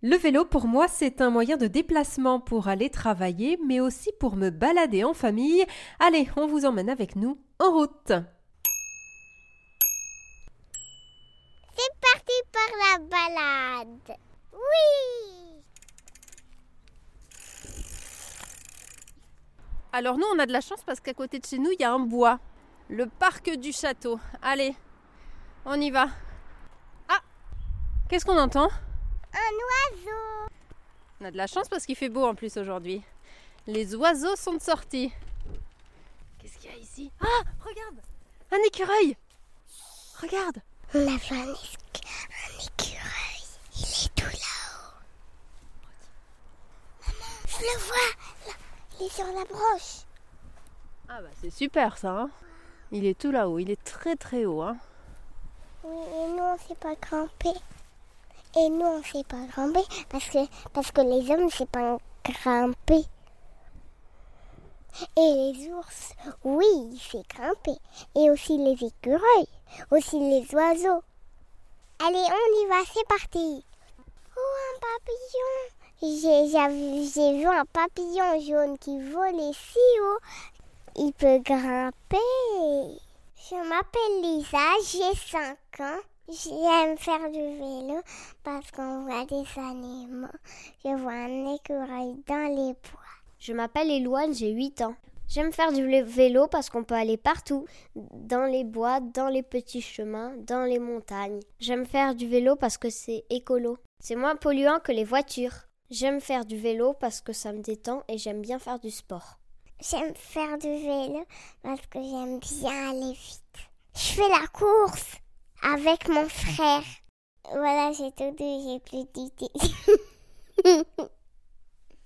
Le vélo, pour moi, c'est un moyen de déplacement pour aller travailler, mais aussi pour me balader en famille. Allez, on vous emmène avec nous en route. C'est parti pour la balade. Oui Alors nous, on a de la chance parce qu'à côté de chez nous, il y a un bois. Le parc du château. Allez, on y va. Ah Qu'est-ce qu'on entend? Un oiseau On a de la chance parce qu'il fait beau en plus aujourd'hui. Les oiseaux sont sortis. Qu'est-ce qu'il y a ici? Ah Regarde Un écureuil Regarde On a vu un, éc- un écureuil. Il est tout là-haut. Maman, je le vois. là. Il est sur la broche. Ah bah c'est super ça hein Il est tout là-haut, il est très très haut hein Oui, et nous, on ne sait pas grimper. Et nous, on ne sait pas grimper parce que, parce que les hommes ne savent pas grimper. Et les ours, oui, ils savent grimper. Et aussi les écureuils, aussi les oiseaux. Allez, on y va, c'est parti. Oh, un papillon. J'ai vu un papillon jaune qui volait si haut. Il peut grimper. Je m'appelle Lisa, j'ai 5 ans. J'aime faire du vélo parce qu'on voit des animaux. Je vois un écureuil dans les bois. Je m'appelle Eloane, j'ai 8 ans. J'aime faire du vé- vélo parce qu'on peut aller partout, dans les bois, dans les petits chemins, dans les montagnes. J'aime faire du vélo parce que c'est écolo. C'est moins polluant que les voitures. J'aime faire du vélo parce que ça me détend et j'aime bien faire du sport. J'aime faire du vélo parce que j'aime bien aller vite. Je fais la course avec mon frère. Voilà, c'est tout. J'ai plus d'idées.